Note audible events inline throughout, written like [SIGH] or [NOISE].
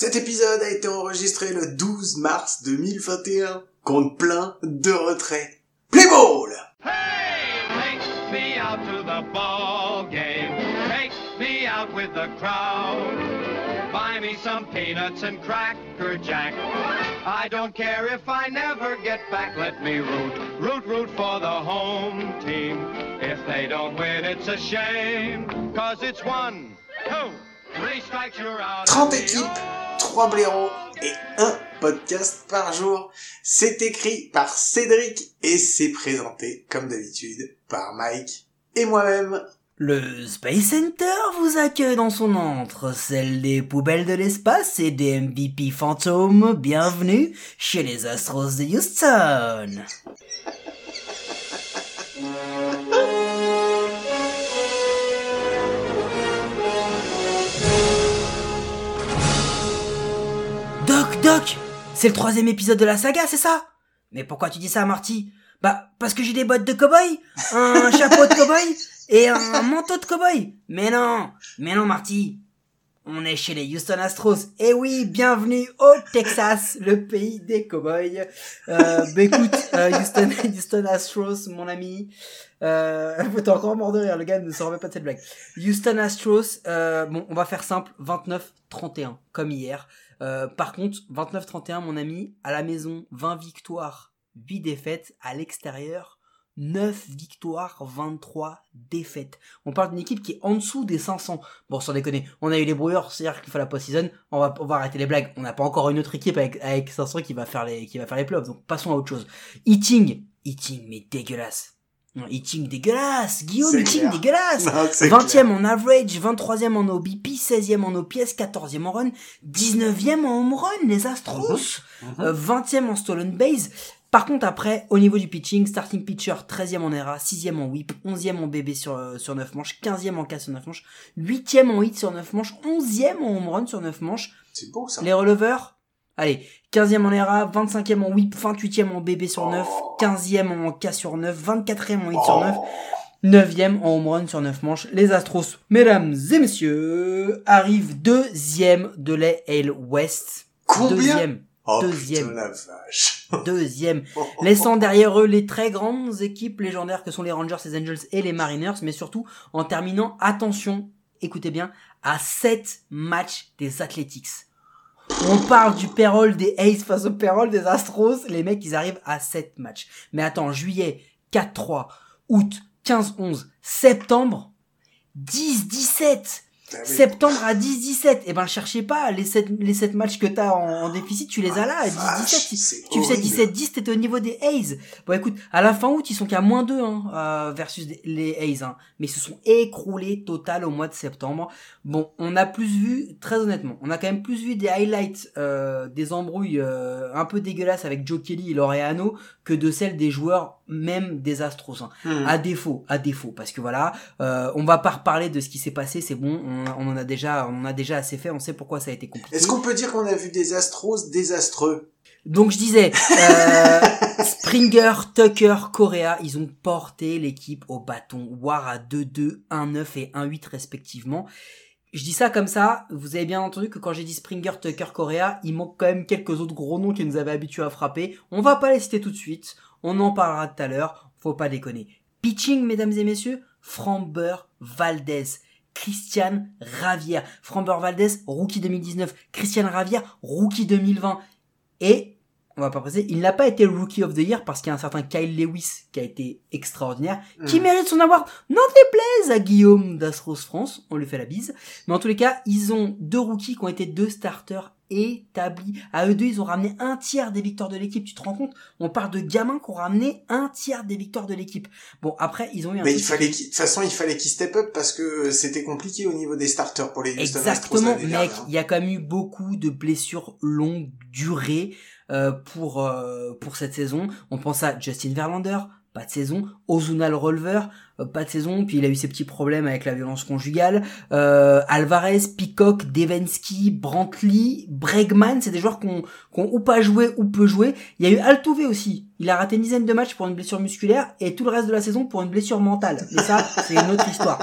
Cet épisode a été enregistré le 12 mars 2021. Compte plein de retraits. Play ball! Hey, take me out to the ball game. Take me out with the crowd. Buy me some peanuts and cracker jack. I don't care if I never get back. Let me root, root, root for the home team. If they don't win, it's a shame. Cause it's one, two, three strikes, you're out. 30 équipes, 3 blaireaux et un podcast par jour. C'est écrit par Cédric et c'est présenté, comme d'habitude, par Mike et moi-même. Le Space Center vous accueille dans son antre, celle des poubelles de l'espace et des MVP fantômes. Bienvenue chez les Astros de Houston. Doc, c'est le troisième épisode de la saga, c'est ça? Mais pourquoi tu dis ça, Marty? Bah, parce que j'ai des bottes de cow-boy, un [LAUGHS] chapeau de cow-boy et un manteau de cow-boy. Mais non, mais non, Marty. On est chez les Houston Astros. Et oui, bienvenue au Texas, le pays des cowboys. Euh, bah écoute, euh, Houston, [LAUGHS] Astros, mon ami. Euh, [LAUGHS] encore mort de rire, le gars ne se remet pas de cette blague. Houston Astros, euh, bon, on va faire simple, 29-31, comme hier. Euh, par contre, 29-31, mon ami, à la maison, 20 victoires, 8 défaites, à l'extérieur, 9 victoires, 23 défaites. On parle d'une équipe qui est en dessous des 500. Bon, sans déconner, on a eu les brouilleurs, c'est-à-dire qu'il faut la post-season, on va, on arrêter les blagues. On n'a pas encore une autre équipe avec, avec 500 qui va faire les, qui va faire les playoffs, donc passons à autre chose. Eating, Eating, mais dégueulasse. Non, Eating dégueulasse, Guillaume, Eating clair. dégueulasse. Non, c'est 20e clair. en average, 23e en OBP, 16e en OPS, 14e en run, 19e en home run, les Astros. Mhm. Euh, 20e en stolen base. Par contre, après, au niveau du pitching, starting pitcher, 13e en ERA, 6e en whip, 11e en BB sur, euh, sur 9 manches, 15e en K sur 9 manches, 8e en hit sur 9 manches, 11e en home run sur 9 manches. C'est beau ça. Les releveurs, allez, 15e en ERA, 25e en whip, 28e en BB sur 9, 15e en K sur 9, 24e en hit sur 9, 9e en home run sur 9 manches. Les Astros, mesdames et messieurs, arrivent deuxième de l'AL West. Combien Deuxième. Oh Deuxième. putain la vache. [LAUGHS] Deuxième. Laissant derrière eux les très grandes équipes légendaires que sont les Rangers, les Angels et les Mariners, mais surtout en terminant, attention, écoutez bien, à 7 matchs des Athletics. On parle du payroll des Aces face au payroll des Astros. Les mecs, ils arrivent à 7 matchs. Mais attends, juillet, 4-3, août, 15-11, septembre, 10-17. Ah oui. Septembre à 10-17. Eh ben, cherchez pas, les 7, les 7 matchs que t'as en, en déficit, tu les as là, à Ah, vache, 10-17. c'est Tu faisais horrible. 17-10, t'étais au niveau des A's. Bon, écoute, à la fin août, ils sont qu'à moins 2, hein, euh, versus les A's, hein. Mais ils se sont écroulés total au mois de septembre. Bon, on a plus vu, très honnêtement, on a quand même plus vu des highlights, euh, des embrouilles, euh, un peu dégueulasses avec Joe Kelly et Laureano que de celles des joueurs, même des Astros, hein. Hmm. À défaut, à défaut, parce que voilà, euh, on va pas reparler de ce qui s'est passé, c'est bon, on, on en a déjà, on en a déjà assez fait, on sait pourquoi ça a été compliqué. Est-ce qu'on peut dire qu'on a vu des Astros désastreux? Donc je disais, euh, [LAUGHS] Springer, Tucker, Correa, ils ont porté l'équipe au bâton. War à 2-2, 1-9 et 1-8 respectivement. Je dis ça comme ça, vous avez bien entendu que quand j'ai dit Springer, Tucker, Correa, il manque quand même quelques autres gros noms qui nous avaient habitués à frapper. On va pas les citer tout de suite, on en parlera tout à l'heure, faut pas déconner. Pitching, mesdames et messieurs, Framber Valdez. Christian Ravière. Framber Valdez, rookie 2019. Christian Ravière, rookie 2020. Et, on va pas préciser, il n'a pas été Rookie of the Year parce qu'il y a un certain Kyle Lewis qui a été extraordinaire, qui Hmm. mérite son award. N'en déplaise à Guillaume d'Astros France, on lui fait la bise. Mais en tous les cas, ils ont deux rookies qui ont été deux starters établis. À eux deux, ils ont ramené un tiers des victoires de l'équipe. Tu te rends compte? On parle de gamins qui ont ramené un tiers des victoires de l'équipe. Bon, après, ils ont eu un Mais il fallait de toute façon, il fallait qu'ils step up parce que c'était compliqué au niveau des starters pour les Houston Astros Exactement, l'année mec. Il y a quand même eu beaucoup de blessures longues durées euh, pour euh, pour cette saison. On pense à Justin Verlander, pas de saison. Ozuna le euh, pas de saison. Puis il a eu ses petits problèmes avec la violence conjugale. Euh, Alvarez, Peacock, Devensky, Brantley, Bregman, c'est des joueurs qu'on qu'on ou pas joué ou peu joué. Il y a eu Altuve aussi. Il a raté une dizaine de matchs pour une blessure musculaire et tout le reste de la saison pour une blessure mentale. Mais ça, [LAUGHS] c'est une autre histoire.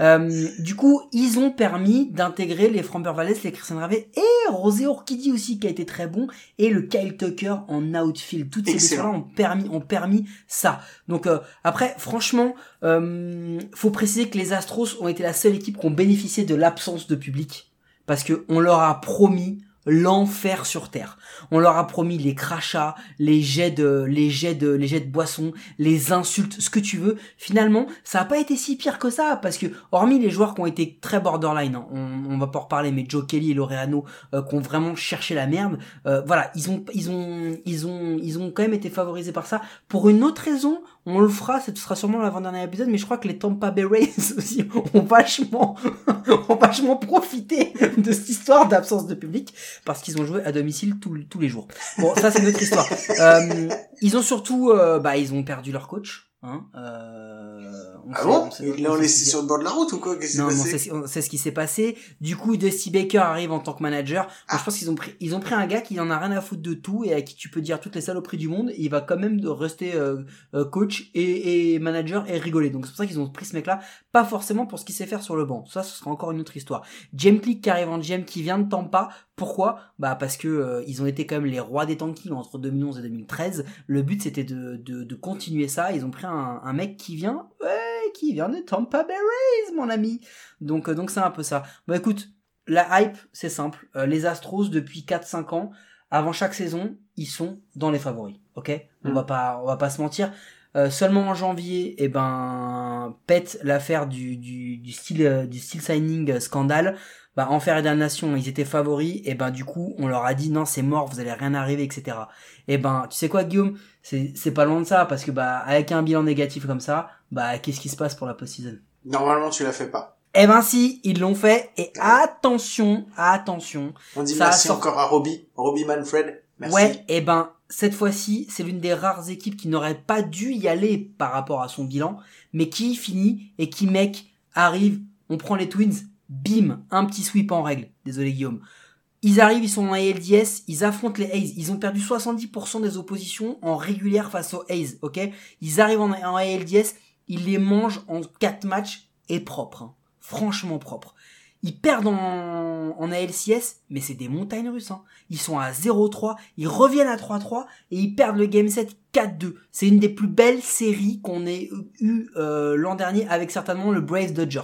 Euh, du coup, ils ont permis d'intégrer les Framber Valdez, les Christian Ravé et Rosé Orchidie aussi qui a été très bon et le Kyle Tucker en outfield. Toutes ces blessures-là ont permis, ont permis ça. Donc euh, après, franchement, euh, faut préciser que les Astros ont été la seule équipe qui ont bénéficié de l'absence de public parce que on leur a promis l'enfer sur terre. On leur a promis les crachats, les jets de, les jets de, les jets de boissons, les insultes, ce que tu veux. Finalement, ça a pas été si pire que ça, parce que, hormis les joueurs qui ont été très borderline, hein, on, on va pas reparler, mais Joe Kelly et Laureano, euh, qui ont vraiment cherché la merde, euh, voilà, ils ont, ils ont, ils ont, ils ont quand même été favorisés par ça. Pour une autre raison, on le fera, ce sera sûrement l'avant-dernier épisode, mais je crois que les Tampa Bay Rays [LAUGHS] aussi ont vachement, [LAUGHS] ont vachement profité de cette histoire d'absence de public parce qu'ils ont joué à domicile tous tous les jours. Bon, ça c'est notre histoire. [LAUGHS] Euh, ils ont surtout, euh, bah, ils ont perdu leur coach. Hein, euh, on Ah sait- bon on sait- laissé sur le bord de la route ou quoi? Qu'est-ce qui s'est non, non, passé? c'est on sait ce qui s'est passé. Du coup, Dusty Baker arrive en tant que manager. Moi, Ah. je pense qu'ils ont pris, ils ont pris un gars qui en a rien à foutre de tout et à qui tu peux dire toutes les saloperies du monde. Et il va quand même de rester euh, euh, coach et, et manager et rigoler. Donc c'est pour ça qu'ils ont pris ce mec-là, pas forcément pour ce qu'il sait faire sur le banc. Ça, ce sera encore une autre histoire. James Click qui arrive en GM, qui vient de Tampa. Pourquoi? Bah parce que euh, ils ont été quand même les rois des tankings entre 2011 et 2013. Le but c'était de, de, de continuer ça. Ils ont pris un, un mec qui vient, ouais, qui vient de Tampa Bay Rays, mon ami. Donc euh, donc c'est un peu ça. Bon écoute, la hype c'est simple. Euh, les Astros depuis 4-5 ans, avant chaque saison, ils sont dans les favoris. Ok? On Mm. va pas on va pas se mentir. Euh, seulement en janvier, eh ben pète l'affaire du du du style du style signing scandale. Bah enfer et damnation, ils étaient favoris et ben du coup on leur a dit non c'est mort, vous allez rien arriver etc. Et ben tu sais quoi Guillaume, c'est c'est pas loin de ça parce que bah avec un bilan négatif comme ça, bah qu'est-ce qui se passe pour la post-season? Normalement, tu la fais pas. eh ben si, ils l'ont fait. Et attention, attention. On dit Ça merci encore à Robbie. Robbie Manfred. Merci. Ouais, eh ben cette fois-ci, c'est l'une des rares équipes qui n'aurait pas dû y aller par rapport à son bilan, mais qui finit et qui mec arrive. On prend les Twins, bim, un petit sweep en règle. Désolé Guillaume. Ils arrivent, ils sont en ALDS, ils affrontent les A's. Ils ont perdu 70% des oppositions en régulière face aux A's, ok? Ils arrivent en, ALDS, ils les mangent en 4 matchs et propre. hein. Franchement propre. Ils perdent en, en ALCS, mais c'est des montagnes russes. Hein. Ils sont à 0-3, ils reviennent à 3-3 et ils perdent le game set 4-2. C'est une des plus belles séries qu'on ait eu euh, l'an dernier avec certainement le Brave Dodgers.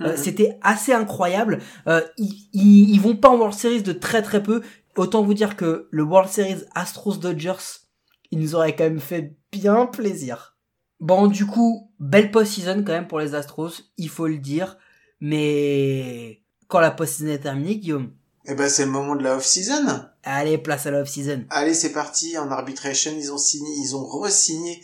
Euh, Mhm. C'était assez incroyable. Euh, ils, ils, ils vont pas en World Series de très très peu. Autant vous dire que le World Series Astros Dodgers, il nous aurait quand même fait bien plaisir. Bon, du coup, belle post-season quand même pour les Astros, il faut le dire. Mais quand la post-season est terminée, Guillaume, Eh ben, c'est le moment de la off-season. allez, place à la off-season. Allez, c'est parti. En arbitration, ils ont signé, ils ont re-signé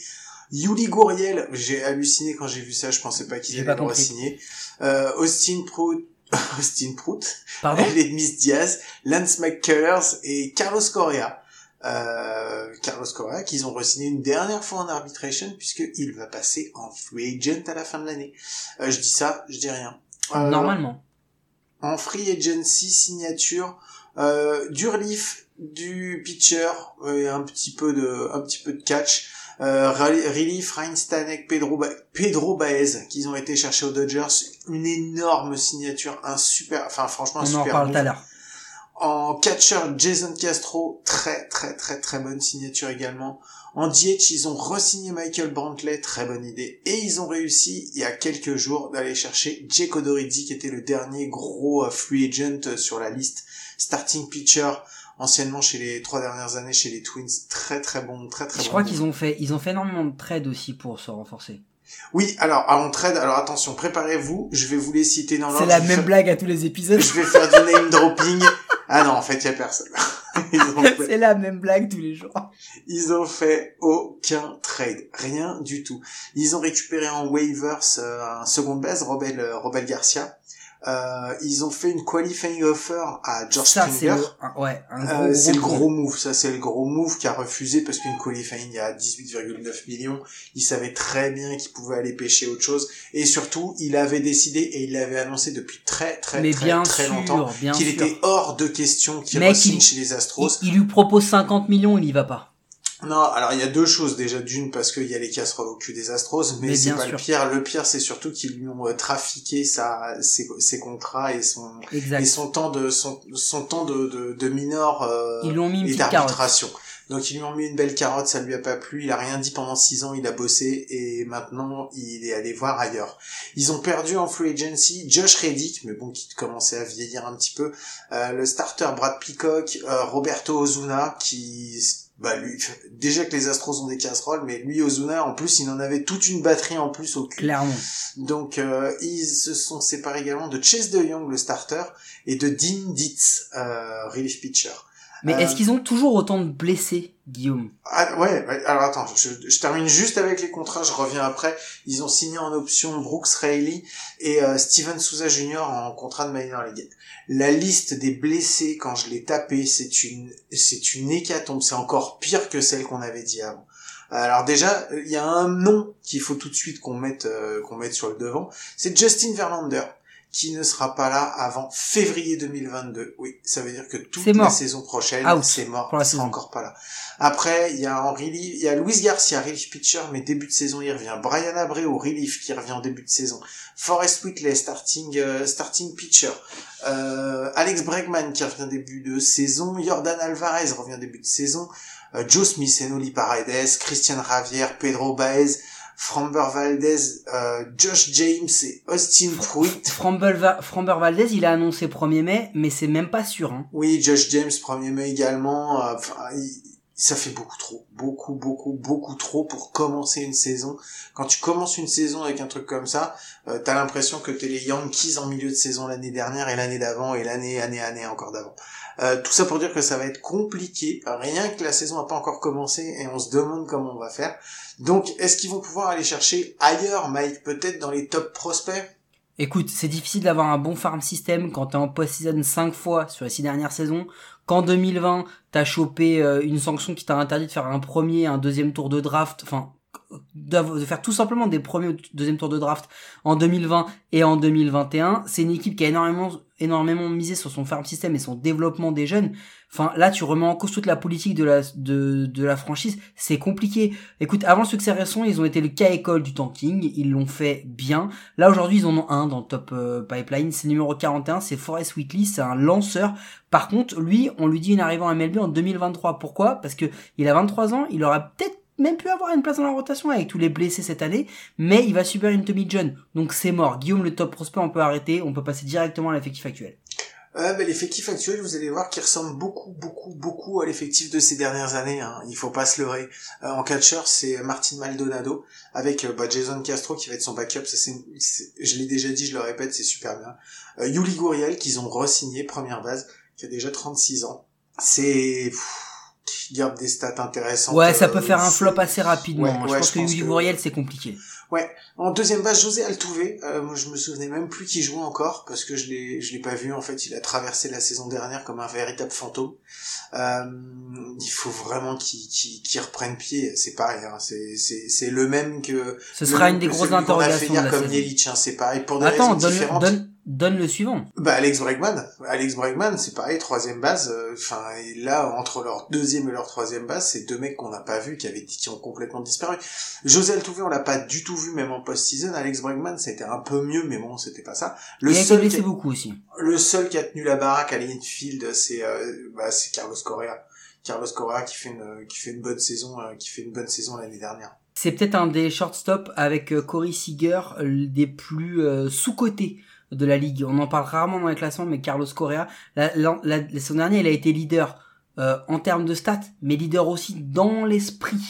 Yuli Gouriel. J'ai halluciné quand j'ai vu ça. Je pensais pas qu'ils allaient le re-signer. Euh, Austin Prout, [LAUGHS] Austin Prout, Pardon? [LAUGHS] Miss Diaz, Lance McCullers et Carlos Correa. Euh, Carlos Correa, qu'ils ont re-signé une dernière fois en arbitration puisqu'il va passer en free agent à la fin de l'année. Euh, je dis ça, je dis rien. Euh, Normalement. En free agency signature euh, du relief du pitcher et un petit peu de un petit peu de catch euh, rel- relief Ryan Stanek Pedro ba Pedro Baez qu'ils ont été chercher aux Dodgers une énorme signature un super enfin franchement un On en super move. tout à l'heure. En catcher, Jason Castro, très très très très bonne signature également. En DH, ils ont re-signé Michael Brantley, très bonne idée. Et ils ont réussi, il y a quelques jours, d'aller chercher Jake Odorizzi, qui était le dernier gros euh, free agent euh, sur la liste. Starting pitcher, anciennement chez les trois dernières années chez les Twins. Très très bon, très très Je bon. crois qu'ils ont fait, ils ont fait énormément de trades aussi pour se renforcer. Oui, alors, on trade, alors attention, préparez-vous, je vais vous les citer dans l'ordre. C'est la Je même faire- blague à tous les épisodes. Je vais faire du name dropping. Ah non, en fait, il y a personne. [LAUGHS] [LAUGHS] Fait- C'est la même blague tous les jours. Ils ont fait aucun trade, rien du tout. Ils ont récupéré en waivers euh, un second base, Robel, euh, Robel Garcia. Euh, ils ont fait une qualifying offer à George Ça, c'est Springer. le, un- ouais, un gros, Euh, c'est le gros move, ça c'est le gros move qui a refusé parce qu'une qualifying a 18,9 millions, il savait très bien qu'il pouvait aller pêcher autre chose et surtout il avait décidé et il l'avait annoncé depuis très très Mais très bien très sûr, longtemps qu'il était hors de question qu'il il- chez les Astros. Il, il lui propose 50 millions, il y va pas. Non, alors il y a deux choses déjà. D'une parce qu'il y a les casseroles au cul des Astros, mais, Mais c'est pas sûr. le pire. Le pire, c'est surtout qu'ils lui ont euh, trafiqué sa, ses, ses contrats et son Exact. et son temps de son, son temps de de, de minor euh, Ils lui ont mis une et d'arbitration. Donc ils lui ont mis une belle carotte, ça lui a pas plu, il a rien dit pendant six ans, il a bossé et maintenant il est allé voir ailleurs. Ils ont perdu en free agency Josh Reddick, mais bon qui commençait à vieillir un petit peu, euh, le starter Brad Peacock, euh, Roberto Ozuna qui bah lui déjà que les Astros ont des casseroles, mais lui Ozuna en plus il en avait toute une batterie en plus au cul. Clairement. Donc euh, ils se sont séparés également de Chase de Young le starter et de Dean Ditz euh, relief pitcher. Mais Euh, est-ce qu'ils ont toujours autant de blessés, Guillaume? Ah, ouais, ouais, alors attends, je, je termine juste avec les contrats, je reviens après. Ils ont signé en option Brooks Raley et euh, Steven Souza Jr. en contrat de minor league. La liste des blessés, quand je l'ai tapé, c'est une, c'est une hécatombe. C'est encore pire que celle qu'on avait dit avant. Alors déjà, il y a un nom qu'il faut tout de suite qu'on mette, euh, qu'on mette sur le devant. C'est Justin Verlander qui ne sera pas là avant février 2022. Oui, ça veut dire que toute la saison prochaine, c'est mort. il sera encore pas là. Après, il y a en relief, il y a Luis Garcia, relief pitcher, mais début de saison, il revient. Brian Abreu, relief, qui revient en début de saison. Forrest Whitley, starting, euh, starting pitcher. Euh, Alex Bregman, qui revient début de saison. Jordan Alvarez revient début de saison. Euh, Joe Smith, Enoli Paredes, Christian Javier, Pedro Baez, Framber Valdez, euh, Josh James et Austin Pruitt. Framber, Va- Framber Valdez, il a annoncé 1er mai, mais c'est même pas sûr. Hein. Oui, Josh James, 1er mai également. euh, il- ça fait beaucoup trop. Beaucoup, beaucoup, beaucoup trop pour commencer une saison. Quand tu commences une saison avec un truc comme ça, euh, t'as l'impression que t'es les Yankees en milieu de saison l'année dernière et l'année d'avant et l'année, année, année encore d'avant. Euh, tout ça pour dire que ça va être compliqué. Rien que la saison n'a pas encore commencé et on se demande comment on va faire. Donc, est-ce qu'ils vont pouvoir aller chercher ailleurs, Mike Peut-être dans les top prospects? Écoute, c'est difficile d'avoir un bon farm system quand t'es en post-season 5 fois sur les 6 dernières saisons. Qu'en 2020, t'as chopé euh, une sanction qui t'a interdit de faire un premier, un deuxième tour de draft, enfin, de faire tout simplement des premiers ou deuxième tour de draft en 2020 et en 2021. C'est une équipe qui a énormément, énormément misé sur son farm system et son développement des jeunes. Enfin, là, tu remets en cause toute la politique de la, de, de la franchise. C'est compliqué. Écoute, avant le succès récent, ils ont été le cas école du tanking. Ils l'ont fait bien. Là, aujourd'hui, ils en ont un dans le top euh, pipeline. C'est numéro 41. C'est Forrest Whitley. C'est un lanceur. Par contre, lui, on lui dit une arrivée en MLB en 2023. Pourquoi? Parce que il a 23 ans. Il aurait peut-être même pu avoir une place dans la rotation avec tous les blessés cette année, mais il va subir une Tommy John. Donc c'est mort. Guillaume, le top prospect, on peut arrêter. On peut passer directement à l'effectif actuel. Euh, l'effectif actuel, vous allez voir qu'il ressemble beaucoup, beaucoup, beaucoup à l'effectif de ces dernières années. Hein. Il faut pas se leurrer. Euh, en catcher, c'est Martin Maldonado avec euh, bah, Jason Castro qui va être son backup. Je l'ai déjà dit, je le répète, c'est super bien. Euh, Yuli Gurriel qu'ils ont re-signé première base, qui a déjà 36 ans. C'est garde des stats intéressantes. Ouais, ça Euh, peut faire un flop assez rapidement. Ouais, je ouais, pense je que pense que- c'est compliqué. En deuxième base, José Altuve. Euh, moi, je me souvenais même plus qu'il jouait encore parce que je l'ai, je l'ai pas vu. En fait, il a traversé la saison dernière comme un véritable fantôme. Euh, il faut vraiment qu'il, qu'il, qu'il reprenne pied. C'est pareil. Hein. C'est, c'est, c'est le même que. Ce sera une des grosses interrogations de hier la comme. Yelich. Hein. C'est pareil pour des Attends, raisons donne, différentes. donne, donne le suivant. Bah Alex Bregman, Alex Bregman, c'est pareil, troisième base. euh, Enfin, et là entre leur deuxième et leur troisième base, c'est deux mecs qu'on n'a pas vus, qui avaient qui ont complètement disparu. José Altuve, on l'a pas du tout vu, même en post-season. Alex Bregman, été un peu mieux, mais bon, c'était pas ça. Le il a été seul, qui a, beaucoup aussi. le seul qui a tenu la baraque à l'infield, c'est euh, bah, c'est Carlos Correa. Carlos Correa qui fait une qui fait une bonne saison, euh, qui fait une bonne saison l'année dernière. C'est peut-être un des shortstop avec euh, Corey Seager euh, des plus euh, sous-cotés de la ligue. On en parle rarement dans les classements, mais Carlos Correa, la, la, la, saison dernière, il a été leader euh, en termes de stats, mais leader aussi dans l'esprit.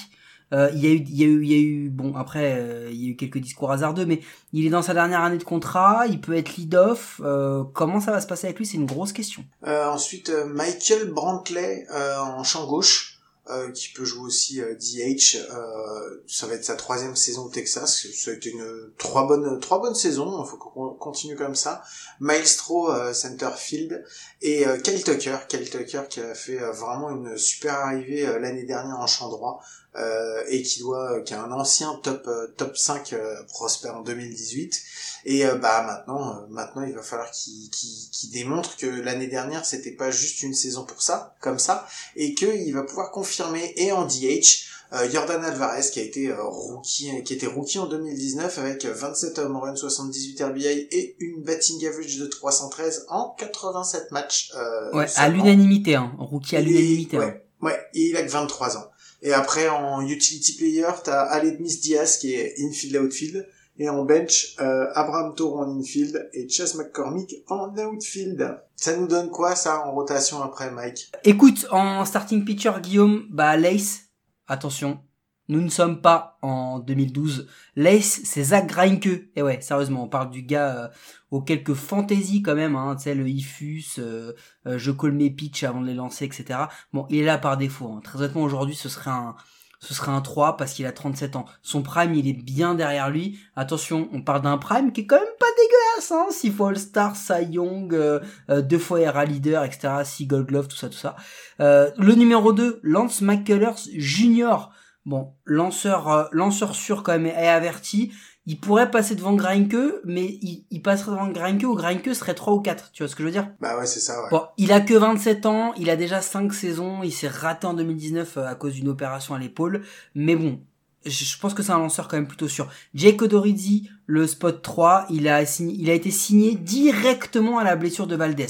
Euh, il y a eu, il y a eu, il y a eu, bon après, euh, il y a eu quelques discours hasardeux, mais il est dans sa dernière année de contrat, il peut être lead-off. Euh, comment ça va se passer avec lui, c'est une grosse question. Euh, ensuite, euh, Michael Brantley en champ gauche, euh, qui peut jouer aussi euh, DH. Euh, ça va être sa troisième saison au Texas. Ça a été une trois bonnes trois bonnes saisons. Il faut qu'on continue comme ça. Maestro euh, center field et euh, Kyle Tucker, Kyle Tucker qui a fait vraiment une super arrivée l'année dernière en champ droit. Euh, et qui doit qui a un ancien top euh, top 5 euh, Prosper en 2018 et euh, bah maintenant maintenant il va falloir qu'il qu'il qu'il démontre que l'année dernière c'était pas juste une saison pour ça comme ça et que il va pouvoir confirmer et en DH euh, Jordan Alvarez qui a été euh, rookie qui était rookie en 2019 avec 27 home runs 78 RBI et une batting average de 313 en 87 matchs euh, Ouais, à l'unanimité, hein. Rookie à l'unanimité. ouais, hein. Ouais, il a que 23 ans. Et après, en utility player, t'as Aledmis Diaz qui est infield outfield. Et en bench, euh, Abraham Toro en infield et Chase McCormick en outfield. Ça nous donne quoi, ça, en rotation après, Mike? Écoute, en starting pitcher, Guillaume, bah, Lace, attention, nous ne sommes pas en 2012. Lace, c'est Zach Greinke. Et ouais, sérieusement, on parle du gars euh, aux quelques fantaisies quand même, hein, tu sais, le ifus, euh, euh, je colle mes pitch avant de les lancer, etc. Bon, il est là par défaut. hein. Très honnêtement, aujourd'hui, ce serait un... Ce serait un 3 parce qu'il a 37 ans. Son prime, il est bien derrière lui. Attention, on parle d'un prime qui est quand même pas dégueulasse, hein. 6 fois All-Star, Cy Young, euh, euh, deux fois era leader, etc. 6 Gold Glove, tout ça, tout ça. Euh, le numéro 2, Lance McCullers Jr. Bon, lanceur, euh, lanceur sûr quand même est averti. Il pourrait passer devant Greinke, mais il, il passerait devant Greinke ou Greinke serait 3 ou 4. Tu vois ce que je veux dire? Bah ouais, c'est ça, ouais. Bon, il a que 27 ans, il a déjà 5 saisons, il s'est raté en 2019 euh, à cause d'une opération à l'épaule, mais bon, je je pense que c'est un lanceur quand même plutôt sûr. Jake Odorizzi, le spot 3, il a, signé, il a été signé directement à la blessure de Valdez.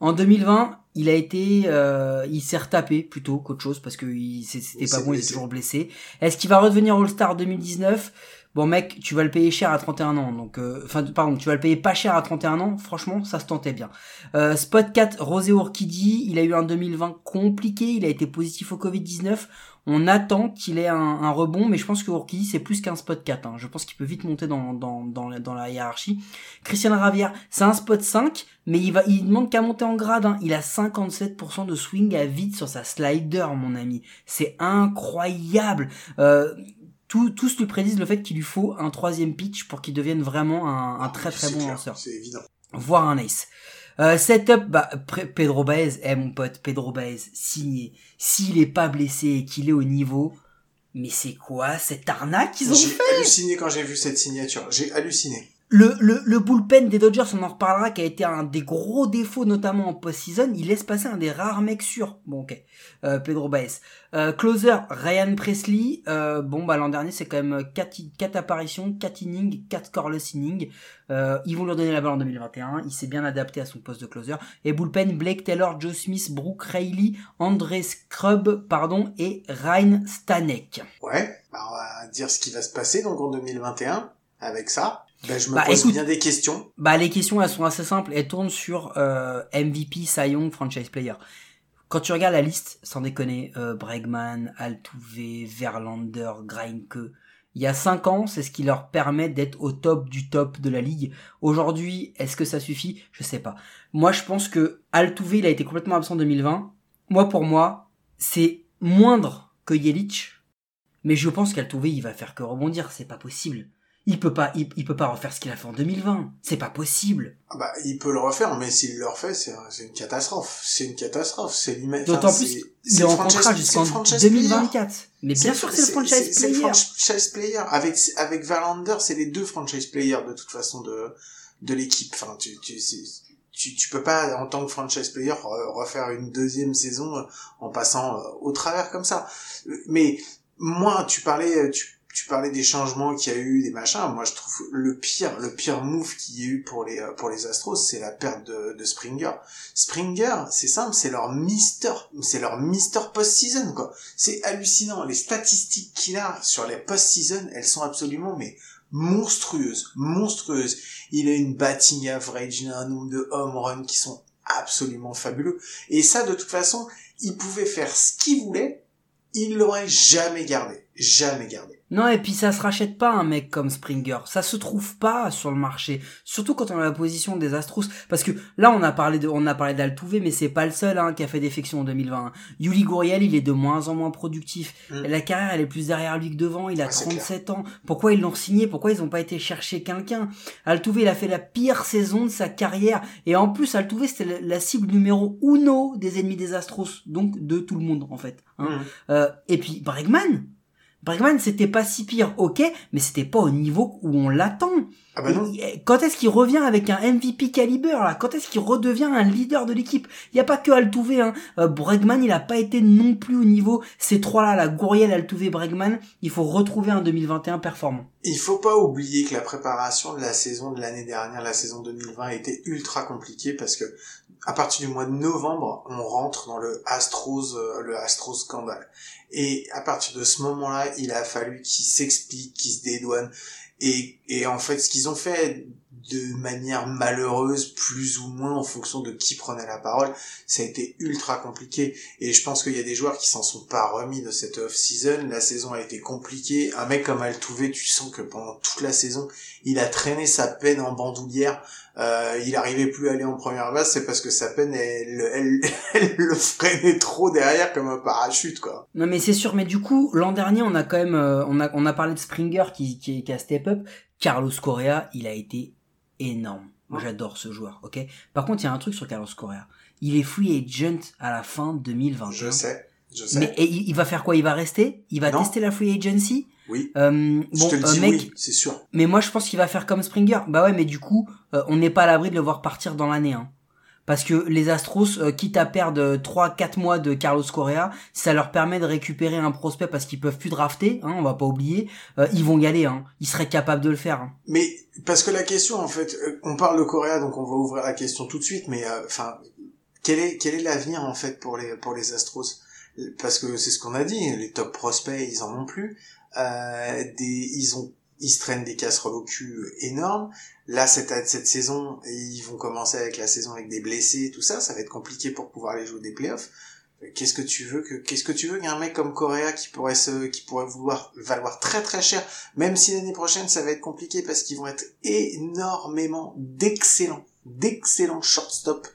En 2020, il a été, euh, il s'est retapé plutôt qu'autre chose parce que c'était pas bon, il est toujours blessé. Est-ce qu'il va redevenir All-Star 2019 Bon mec, tu vas le payer cher à 31 ans, donc euh, enfin pardon, tu vas le payer pas cher à 31 ans. Franchement, ça se tentait bien. Euh, Spot 4, Rosé Orchidie, il a eu un 2020 compliqué, il a été positif au Covid-19. On attend qu'il ait un, un rebond, mais je pense que Orchidie c'est plus qu'un spot 4. hein. Je pense qu'il peut vite monter dans, dans, dans, la, dans la hiérarchie. Christian Ravière, c'est un spot 5, mais il va, il demande qu'à monter en grade. hein. Il a 57% de swing à vide sur sa slider, mon ami. C'est incroyable. Euh, tout- tous lui prédisent le fait qu'il lui faut un troisième pitch pour qu'il devienne vraiment un, un très très bon clair, lanceur C'est évident. voire un ace. Euh, setup, bah, Pedro Baez, eh mon pote, Pedro Baez, signé. S'il est pas blessé et qu'il est au niveau, mais c'est quoi cette arnaque qu'ils ont J'ai fait? halluciné quand j'ai vu cette signature. J'ai halluciné. Le, le, le bullpen des Dodgers, on en reparlera, qui a été un des gros défauts, notamment en post-season. Il laisse passer un des rares mecs sûrs. Bon, ok. Euh, Pedro Baez. Euh, closer, Ryan Presley. Euh, bon, bah, l'an dernier, c'est quand même 4, quatre apparitions, 4 innings, 4 scoreless innings. Euh, ils vont lui redonner la balle en 2021. Il s'est bien adapté à son poste de closer. Et bullpen, Blake Taylor, Joe Smith, Brooke Rayleigh, André Scrub, pardon, et Ryan Stanek. Ouais, bah on va dire ce qui va se passer donc en 2021 avec ça. Ben, je me Bah, pose écoute- bien des questions. Bah les questions elles sont assez simples, elles tournent sur euh, MVP, Cy Young, franchise player. Quand tu regardes la liste, sans déconner, euh, Bregman, Altuve, Verlander, Greinke, il y a 5 ans, c'est ce qui leur permet d'être au top du top de la ligue. Aujourd'hui, est-ce que ça suffit? Je sais pas. Moi, je pense que Altuve, il a été complètement absent en 2020. Moi, pour moi, c'est moindre que Yelich, mais je pense qu'Altuve, il va faire que rebondir. C'est pas possible. Il peut pas, il, il peut pas refaire ce qu'il a fait en 2020. C'est pas possible. Ah bah, il peut le refaire, mais s'il le refait, c'est c'est une catastrophe. C'est une catastrophe. C'est l'image. D'autant plus, il est en contrat jusqu'en 2024. Mais bien sûr, c'est le franchise C'est le player. franchise player. Avec, avec Verlander, c'est les deux franchise players de toute façon de, de l'équipe. Enfin, tu, tu, c'est- tu, tu peux pas, en tant que franchise player, re- refaire une deuxième saison en passant euh, au travers comme ça. Mais, moi, tu parlais, tu, tu parlais des changements qu'il y a eu, des machins. Moi, je trouve le pire, le pire move qu'il y a eu pour les, euh, pour les Astros, c'est la perte de, de Springer. Springer, c'est simple, c'est leur Mister, c'est leur Mister post-season, quoi. C'est hallucinant. Les statistiques qu'il a sur les post-season, elles sont absolument, mais, monstrueuses, monstrueuses. Il a une batting average, il a un nombre de home runs qui sont absolument fabuleux. Et ça, de toute façon, il pouvait faire ce qu'il voulait, il l'aurait jamais gardé. Jamais gardé. Non, et puis ça se rachète pas un mec comme Springer. Ça se trouve pas sur le marché. Surtout quand on a la position des Astros. Parce que là, on a parlé de, on a parlé d'Altuve, mais c'est pas le seul, hein, qui a fait défection en 2020. Yuli Gurriel, il est de moins en moins productif. Mm. La carrière, elle est plus derrière lui que devant. Il a Ah, c'est 37 ans. Pourquoi ils l'ont signé? Pourquoi ils ont pas été chercher quelqu'un? Altuve, il a fait la pire saison de sa carrière. Et en plus, Altuve, c'était la- la cible numéro uno des ennemis des Astros. Donc, de tout le monde, en fait. hein. Mm. Euh, et puis Bregman, Bregman, c'était pas si pire, ok, mais c'était pas au niveau où on l'attend. Ah bah Quand est-ce qu'il revient avec un MVP caliber là? Quand est-ce qu'il redevient un leader de l'équipe? Il y a pas que Altuve hein. Euh, Bregman, il a pas été non plus au niveau ces trois là, la Gouriel, Altuve, Bregman, il faut retrouver un 2021 performant. Il faut pas oublier que la préparation de la saison de l'année dernière, la saison 2020, a été ultra compliquée parce que à partir du mois de novembre, on rentre dans le Astros, euh, le Astros scandale. Et à partir de ce moment-là, il a fallu qu'ils s'expliquent, qu'ils se dédouanent. Et, et en fait, ce qu'ils ont fait de manière malheureuse, plus ou moins en fonction de qui prenait la parole, ça a été ultra compliqué. Et je pense qu'il y a des joueurs qui s'en sont pas remis de cette off-season. La saison a été compliquée. Un mec comme Altuve, tu sens que pendant toute la saison, il a traîné sa peine en bandoulière. Euh, il arrivait plus à aller en première base, c'est parce que sa peine, elle, elle, [LAUGHS] elle le freinait trop derrière comme un parachute, quoi. Non mais c'est sûr, mais du coup, l'an dernier, on a quand même, euh, on a, on a parlé de Springer qui, qui, qui a step up. Carlos Correa, il a été énorme. Moi, j'adore ce joueur, ok? Par contre, il y a un truc sur Carlos Correa. Il est free agent à la fin 2021. Je sais, je sais. Mais et il va faire quoi? Il va rester? Il va Non. tester la free agency? Oui. Euh, je Bon, te le euh, dis, mec, oui, c'est sûr. mais moi je pense qu'il va faire comme Springer. Bah ouais, mais du coup, euh, on n'est pas à l'abri de le voir partir dans l'année. Hein. Parce que les Astros, euh, quitte à perdre 3-4 mois de Carlos Correa, ça leur permet de récupérer un prospect parce qu'ils peuvent plus drafter, hein, on va pas oublier. Euh, ils vont y aller, hein. ils seraient capables de le faire. hein. Mais parce que la question, en fait, euh, on parle de Corée, donc on va ouvrir la question tout de suite. Mais euh, enfin, quel est quel est l'avenir en fait pour les pour les Astros? Parce que c'est ce qu'on a dit, les top prospects, ils en ont plus. Euh, des, ils ont ils se traînent des casseroles au cul énormes. Là, cette, saison, ils vont commencer avec la saison avec des blessés et tout ça. Ça va être compliqué pour pouvoir aller jouer des playoffs. Qu'est-ce que tu veux que qu'est-ce que tu veux qu'un mec comme Correa qui pourrait se qui pourrait vouloir valoir très très cher même si l'année prochaine ça va être compliqué parce qu'ils vont être énormément d'excellents d'excellents shortstop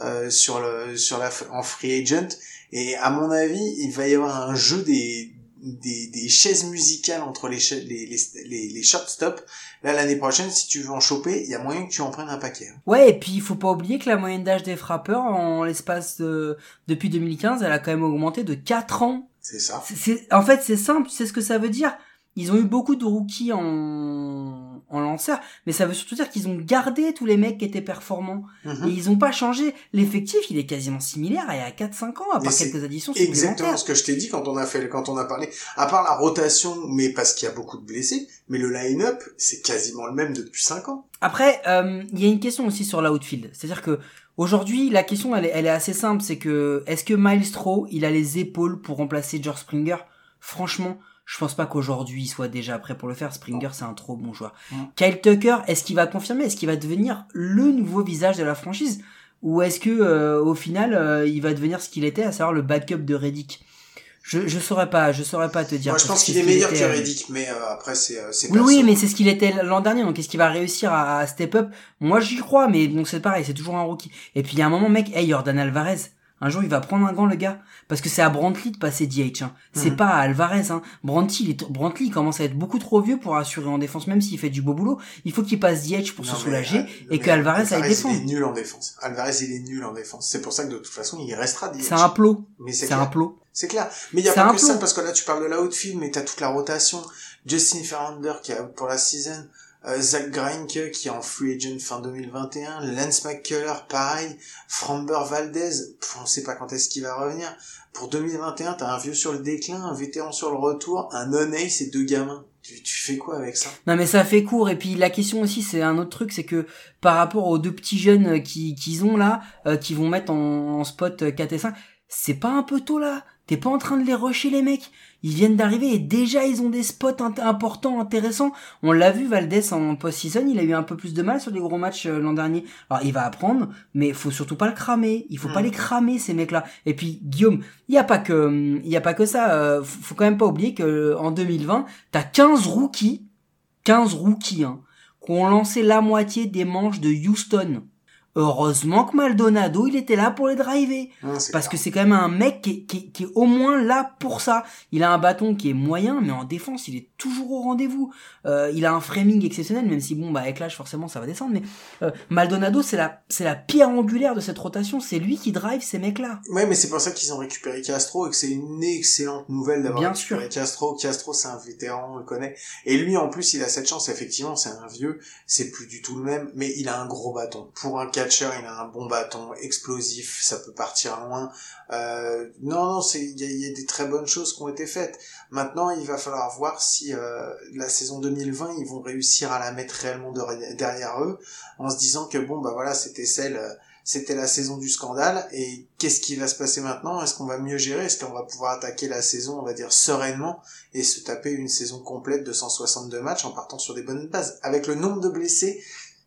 euh, sur le sur la en free agent et à mon avis il va y avoir un jeu des des, des chaises musicales entre les, cha- les, les, les, les shortstop. Là, l'année prochaine, si tu veux en choper, il y a moyen que tu en prennes un paquet. hein. Ouais, et puis il faut pas oublier que la moyenne d'âge des frappeurs, en l'espace de... depuis 2015, elle a quand même augmenté de 4 ans. C'est ça. En fait, c'est simple, c'est ce que ça veut dire? Ils ont eu beaucoup de rookies en, en lanceur, mais ça veut surtout dire qu'ils ont gardé tous les mecs qui étaient performants. Mhm. Et ils ont pas changé. L'effectif, il est quasiment similaire à il y a 4-5 ans, à part quelques additions Exactement ce que je t'ai dit quand on a fait, quand on a parlé. À part la rotation, mais parce qu'il y a beaucoup de blessés, mais le line-up, c'est quasiment le même depuis 5 ans. Après, euh, il y a une question aussi sur l'outfield. C'est-à-dire que aujourd'hui, la question, elle est, elle est assez simple. C'est que est-ce que Miles Straw, il a les épaules pour remplacer George Springer? Franchement, je pense pas qu'aujourd'hui il soit déjà prêt pour le faire. Springer, c'est un trop bon joueur. Mm. Kyle Tucker, est-ce qu'il va confirmer? Est-ce qu'il va devenir le nouveau visage de la franchise? Ou est-ce que euh, au final, euh, il va devenir ce qu'il était, à savoir le backup de Reddick? Je, je saurais pas, je saurais pas te dire. Moi, je pense qu'il est qu'il meilleur était, que euh, Reddick, mais euh, après, c'est c'est oui, mais c'est ce qu'il était l'an dernier, donc est-ce qu'il va réussir à, à step up? Moi, j'y crois, mais donc c'est pareil, c'est toujours un rookie. Et puis il y a un moment, mec, hey, Jordan Alvarez, un jour il va prendre un gant, le gars, parce que c'est à Brantley de passer DH. Hein. C'est Mhm. pas à Alvarez. Hein. Brantley, il est, Brantley il commence à être beaucoup trop vieux pour assurer en défense, même s'il fait du beau boulot. Il faut qu'il passe DH pour Non, se soulager euh, et mais que Alvarez aille il est défendre. nul en défense. Alvarez, il est nul en défense. C'est pour ça que de toute façon, il restera DH. C'est un plot. Mais c'est C'est un plot. C'est clair. Mais il y a C'est pas un que ça, plomb. parce que là, tu parles de l'outfield, mais t'as toute la rotation. Justin Ferrander, qui a, pour la season, Zach Greinke, qui est en free agent fin 2021, Lance McCuller, pareil, Framber Valdez, on sait pas quand est-ce qu'il va revenir. Pour 2021, t'as un vieux sur le déclin, un vétéran sur le retour, un non-ace et deux gamins. Tu, fais quoi avec ça? Non mais ça fait court et puis la question aussi c'est un autre truc c'est que par rapport aux deux petits jeunes euh, qui qu'ils ont là euh, qui vont mettre en, en spot euh, 4 et 5 c'est pas un peu tôt là? T'es pas en train de les rusher les mecs. Ils viennent d'arriver et déjà ils ont des spots int- importants intéressants. On l'a vu Valdez en post-season il a eu un peu plus de mal sur les gros matchs euh, l'an dernier. Alors il va apprendre mais faut surtout pas le cramer. Il faut pas Mm. les cramer ces mecs là et puis Guillaume il y a pas que il y a pas que ça euh, faut faut quand même pas oublier que euh, en 2020 t'as 15 rookies 15 rookies hein, qui ont lancé la moitié des manches de Houston. Heureusement que Maldonado, il était là pour les driver. Non, c'est Parce clair. que c'est quand même un mec qui est, qui, est- qui est au moins là pour ça. Il a un bâton qui est moyen, mais en défense, il est toujours au rendez-vous. Euh, il a un framing exceptionnel, même si bon, bah avec l'âge, forcément, ça va descendre. Mais euh, Maldonado, c'est la, c'est la pierre angulaire de cette rotation. C'est lui qui drive ces mecs-là. Ouais, mais c'est pour ça qu'ils ont récupéré Castro et que c'est une excellente nouvelle d'avoir récupéré Castro. Castro, c'est un vétéran, on le connaît. Et lui, en plus, il a cette chance. Effectivement, c'est un vieux, c'est plus du tout le même, mais il a un gros bâton. Pour un il a un bon bâton, explosif, ça peut partir loin. Euh, non, non, il y a, des très bonnes choses qui ont été faites. Maintenant, il va falloir voir si euh, la saison 2020, ils vont réussir à la mettre réellement de- derrière eux, en se disant que bon, bah voilà, c'était celle. c'était la saison du scandale et qu'est-ce qui va se passer maintenant? Est-ce qu'on va mieux gérer? Est-ce qu'on va pouvoir attaquer la saison, on va dire sereinement et se taper une saison complète de 162 matchs en partant sur des bonnes bases? Avec le nombre de blessés,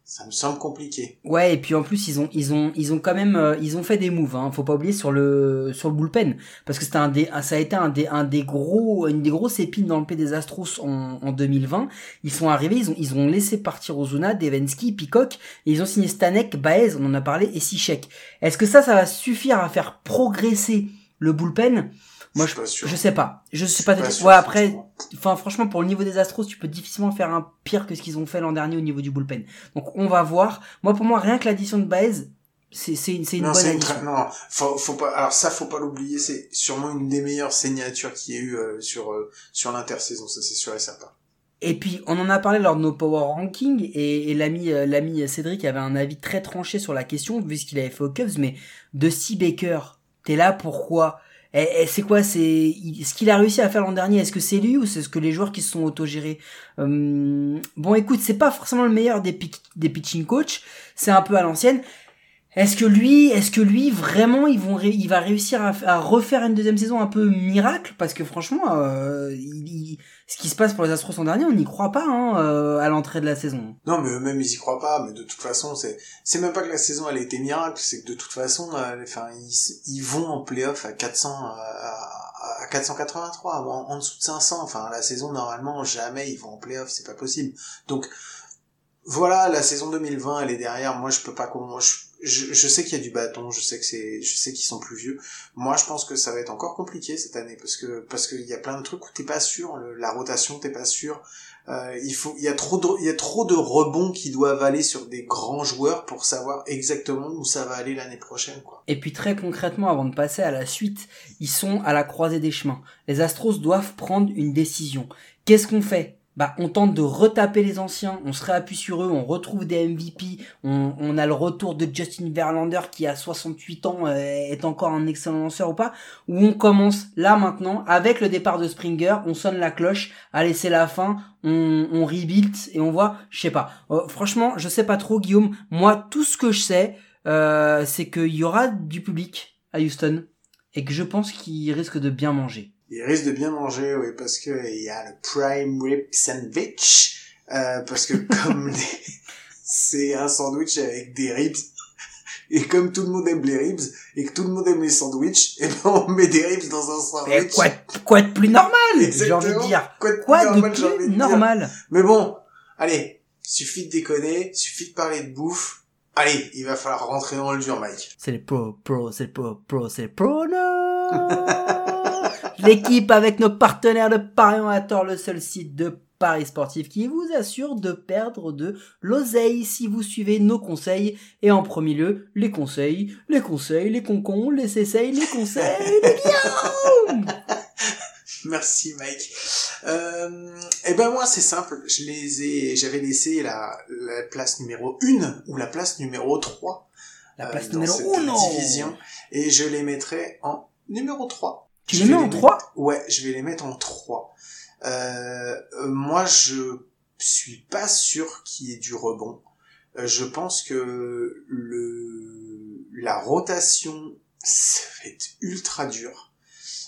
ça me semble compliqué. Ouais, et puis en plus ils ont ils ont ils ont quand même euh, ils ont fait des moves. Hein. Faut pas oublier sur le sur le bullpen parce que c'était un des ça a été un des un des gros une des grosses épines dans le pied des Astros en, en 2020. Ils sont arrivés, ils ont ils ont laissé partir Ozuna, Devensky, Peacock et ils ont signé Stanek, Baez, on en a parlé et Sichek. Est-ce que ça ça va suffire à faire progresser le bullpen? Moi je suis pas sûr. je sais pas. Je sais suis pas. pas te- sûr, ouais, après, franchement. enfin, franchement, pour le niveau des Astros, tu peux difficilement faire un pire que ce qu'ils ont fait l'an dernier au niveau du bullpen. Donc, on va voir. Moi, pour moi, rien que l'addition de Baez, c'est, c'est une, c'est une non, bonne c'est une non, faut, faut pas. Alors ça, faut pas l'oublier. C'est sûrement une des meilleures signatures qu'il y ait eu euh, sur euh, sur l'intersaison. Ça, c'est sûr et certain. Et puis, on en a parlé lors de nos power rankings, et, et l'ami, euh, l'ami Cédric avait un avis très tranché sur la question, vu ce qu'il avait fait aux Cubs, mais de Steve Baker, t'es là pourquoi? Et, et c'est quoi, c'est, ce qu'il a réussi à faire l'an dernier, est-ce que c'est lui ou c'est ce que les joueurs qui se sont autogérés? Hum, bon, écoute, c'est pas forcément le meilleur des, des pitching coach, c'est un peu à l'ancienne. Est-ce que lui, est-ce que lui vraiment, il va réussir à, refaire une deuxième saison un peu miracle? Parce que franchement, euh, ce qui se passe pour les Astros l'an dernier, on n'y croit pas hein, euh, à l'entrée de la saison. Non, mais eux-mêmes ils y croient pas. Mais de toute façon, c'est c'est même pas que la saison elle a été miracle, c'est que de toute façon, euh, enfin ils, vont en playoff à 400 à, à- à 483 ou en, en dessous de 500. Enfin la saison normalement jamais ils vont en playoff, c'est pas possible. Donc voilà, la saison 2020 elle est derrière. Moi je peux pas je, je, sais qu'il y a du bâton, je sais que c'est je sais qu'ils sont plus vieux. Moi je pense que ça va être encore compliqué cette année parce que parce qu'il y a plein de trucs où t'es pas sûr, la rotation t'es pas sûr. Euh, il faut, il y a trop de, il y a trop de rebonds qui doivent aller sur des grands joueurs pour savoir exactement où ça va aller l'année prochaine, quoi. Et puis très concrètement, avant de passer à la suite, ils sont à la croisée des chemins. Les Astros doivent prendre une décision. Qu'est-ce qu'on fait? Bah, on tente de retaper les anciens, on se réappuie sur eux, on retrouve des MVP, on, a le retour de Justin Verlander qui a 68 ans euh, est encore un excellent lanceur ou pas, ou on commence là maintenant avec le départ de Springer, on sonne la cloche, allez c'est la fin, on, on rebuild et on voit, je sais pas. Euh, franchement, je sais pas trop Guillaume. Moi, tout ce que je sais, euh, c'est qu'il y aura du public à Houston et que je pense qu'il risque de bien manger. Il risque de bien manger, oui, parce que il y a le prime rib sandwich, euh, parce que [LAUGHS] comme les- c'est un sandwich avec des ribs, et comme tout le monde aime les ribs, et que tout le monde aime les sandwichs, et ben on met des ribs dans un Mais sandwich. quoi, de- quoi de plus normal, j'ai envie de dire. Quoi de, Quoi normal, de j'ai envie plus de dire. normal Mais bon, allez, suffit de déconner, suffit de parler de bouffe. Allez, il va falloir rentrer dans le dur, Mike. C'est les pro, pro, c'est les pro, pro, c'est les pro, non [LAUGHS] L'équipe avec nos partenaires de Paris à tort, le seul site de Paris sportif qui vous assure de perdre de l'oseille si vous suivez nos conseils. Et en premier lieu, les conseils, les conseils, les concons, les essais, les conseils, les [LAUGHS] Merci, Mike. Euh, eh ben moi, c'est simple. Je les ai, j'avais laissé la, la place numéro 1 ou la place numéro 3 La euh, place dans numéro cette 1 division. Et je les mettrai en numéro 3. Tu les mets en 3 Ouais, je vais les mettre en 3. Euh, euh, moi, je suis pas sûr qu'il y ait du rebond. Euh, je pense que le la rotation, [LAUGHS] ça va être ultra dur.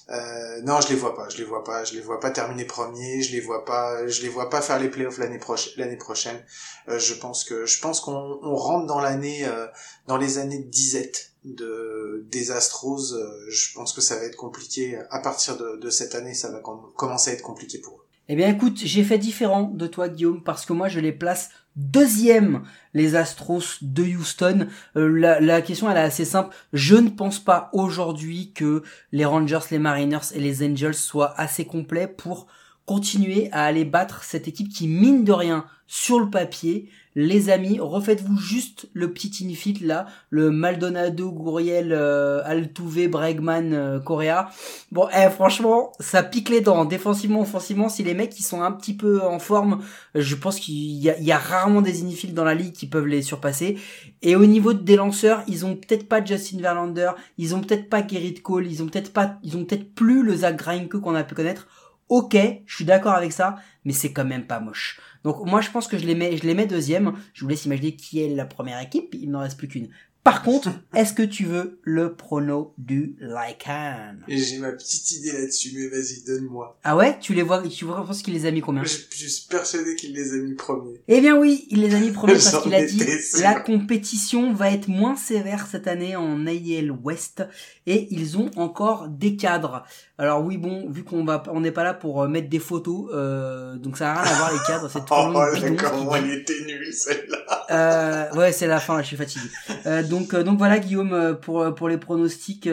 Euh, non, je les vois pas, je les vois pas, je les vois pas terminer premier, je les vois pas, je les vois pas faire les playoffs l'année prochaine. L'année prochaine, Euh, je pense que, je pense qu'on on rentre dans l'année, euh, dans les années de disette de des Astros. euh, je pense que ça va être compliqué à partir de, cette année, ça va com- commencer à être compliqué pour eux. Eh bien écoute, j'ai fait différent de toi Guillaume parce que moi je les place Deuxième, les Astros de Houston. Euh, la, la question elle est assez simple. Je ne pense pas aujourd'hui que les Rangers, les Mariners et les Angels soient assez complets pour continuer à aller battre cette équipe qui mine de rien sur le papier les amis, refaites-vous juste le petit infield là, le Maldonado, Gouriel, euh, Altuve, Bregman, euh, Correa. Bon, eh, franchement, ça pique les dents, défensivement, offensivement. Si les mecs ils sont un petit peu en forme, je pense qu'il y y a rarement des infields dans la ligue qui peuvent les surpasser. Et au niveau des lanceurs, ils ont peut-être pas Justin Verlander, ils ont peut-être pas Gerrit Cole, ils ont peut-être pas, ils ont peut-être plus le Zach Greinke qu'on a pu connaître. Ok, je suis d'accord avec ça, mais c'est quand même pas moche. Donc moi je pense que je les mets, je les mets deuxième. Je vous laisse imaginer qui est la première équipe. Il n'en reste plus qu'une. Par contre, est-ce que tu veux le prono du Lycan? J'ai ma petite idée là-dessus, mais vas-y, donne-moi. Ah ouais? Tu les vois, tu vois, pense qu'il les a mis combien? Je, je, suis persuadé qu'il les a mis premiers. Eh bien oui, il les a mis premiers [LAUGHS] parce qu'il a dit la compétition va être moins sévère cette année en AIL West et ils ont encore des cadres. Alors oui, bon, vu qu'on va, on n'est pas là pour euh, mettre des photos, euh, donc ça n'a rien à voir les cadres. C'est [LAUGHS] oh, comment elle était nulle celle-là. Euh, ouais, c'est la fin, je suis fatigué. Euh, donc, euh, donc voilà Guillaume euh, pour pour les pronostics.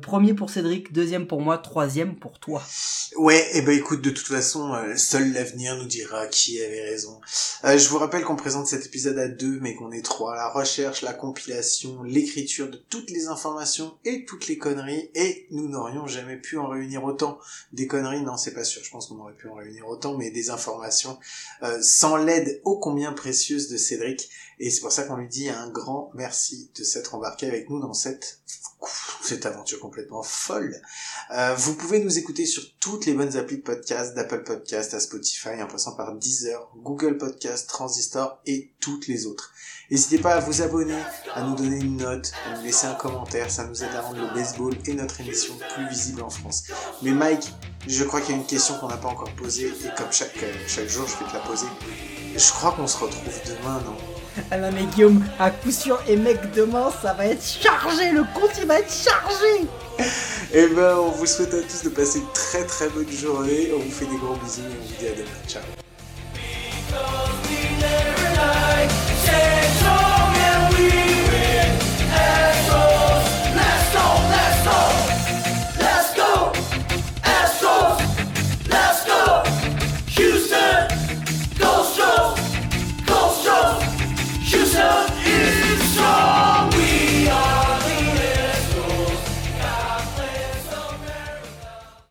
premier pour Cédric, deuxième pour moi, troisième pour toi. Ouais, et eh ben écoute, de toute façon, seul l'avenir nous dira qui avait raison. je vous rappelle qu'on présente cet épisode à deux, mais qu'on est trois. La recherche, la compilation, l'écriture de toutes les informations et toutes les conneries, et nous n'aurions jamais pu en réunir autant des conneries, non c'est pas sûr, je pense qu'on aurait pu en réunir autant, mais des informations euh, sans l'aide ô combien précieuse de Cédric, et c'est pour ça qu'on lui dit un grand merci de s'être embarqué avec nous dans cette cette aventure complètement folle. Euh, vous pouvez nous écouter sur toutes les bonnes applis de podcast, d'Apple Podcast à Spotify, en passant par Deezer, Google Podcast, Transistor et toutes les autres. N'hésitez pas à vous abonner, à nous donner une note, à nous laisser un commentaire, ça nous aide à rendre le baseball et notre émission plus visible en France. Mais Mike, je crois qu'il y a une question qu'on n'a pas encore posée, et comme chaque, chaque jour je vais te la poser. Je crois qu'on se retrouve demain, non? Ah non mais Guillaume, à coup sûr, et mec demain, ça va être chargé, le compte il va être chargé. Et ben on vous souhaite à tous de passer une très très bonne journée, on vous fait des gros bisous et on vous dit à demain, ciao.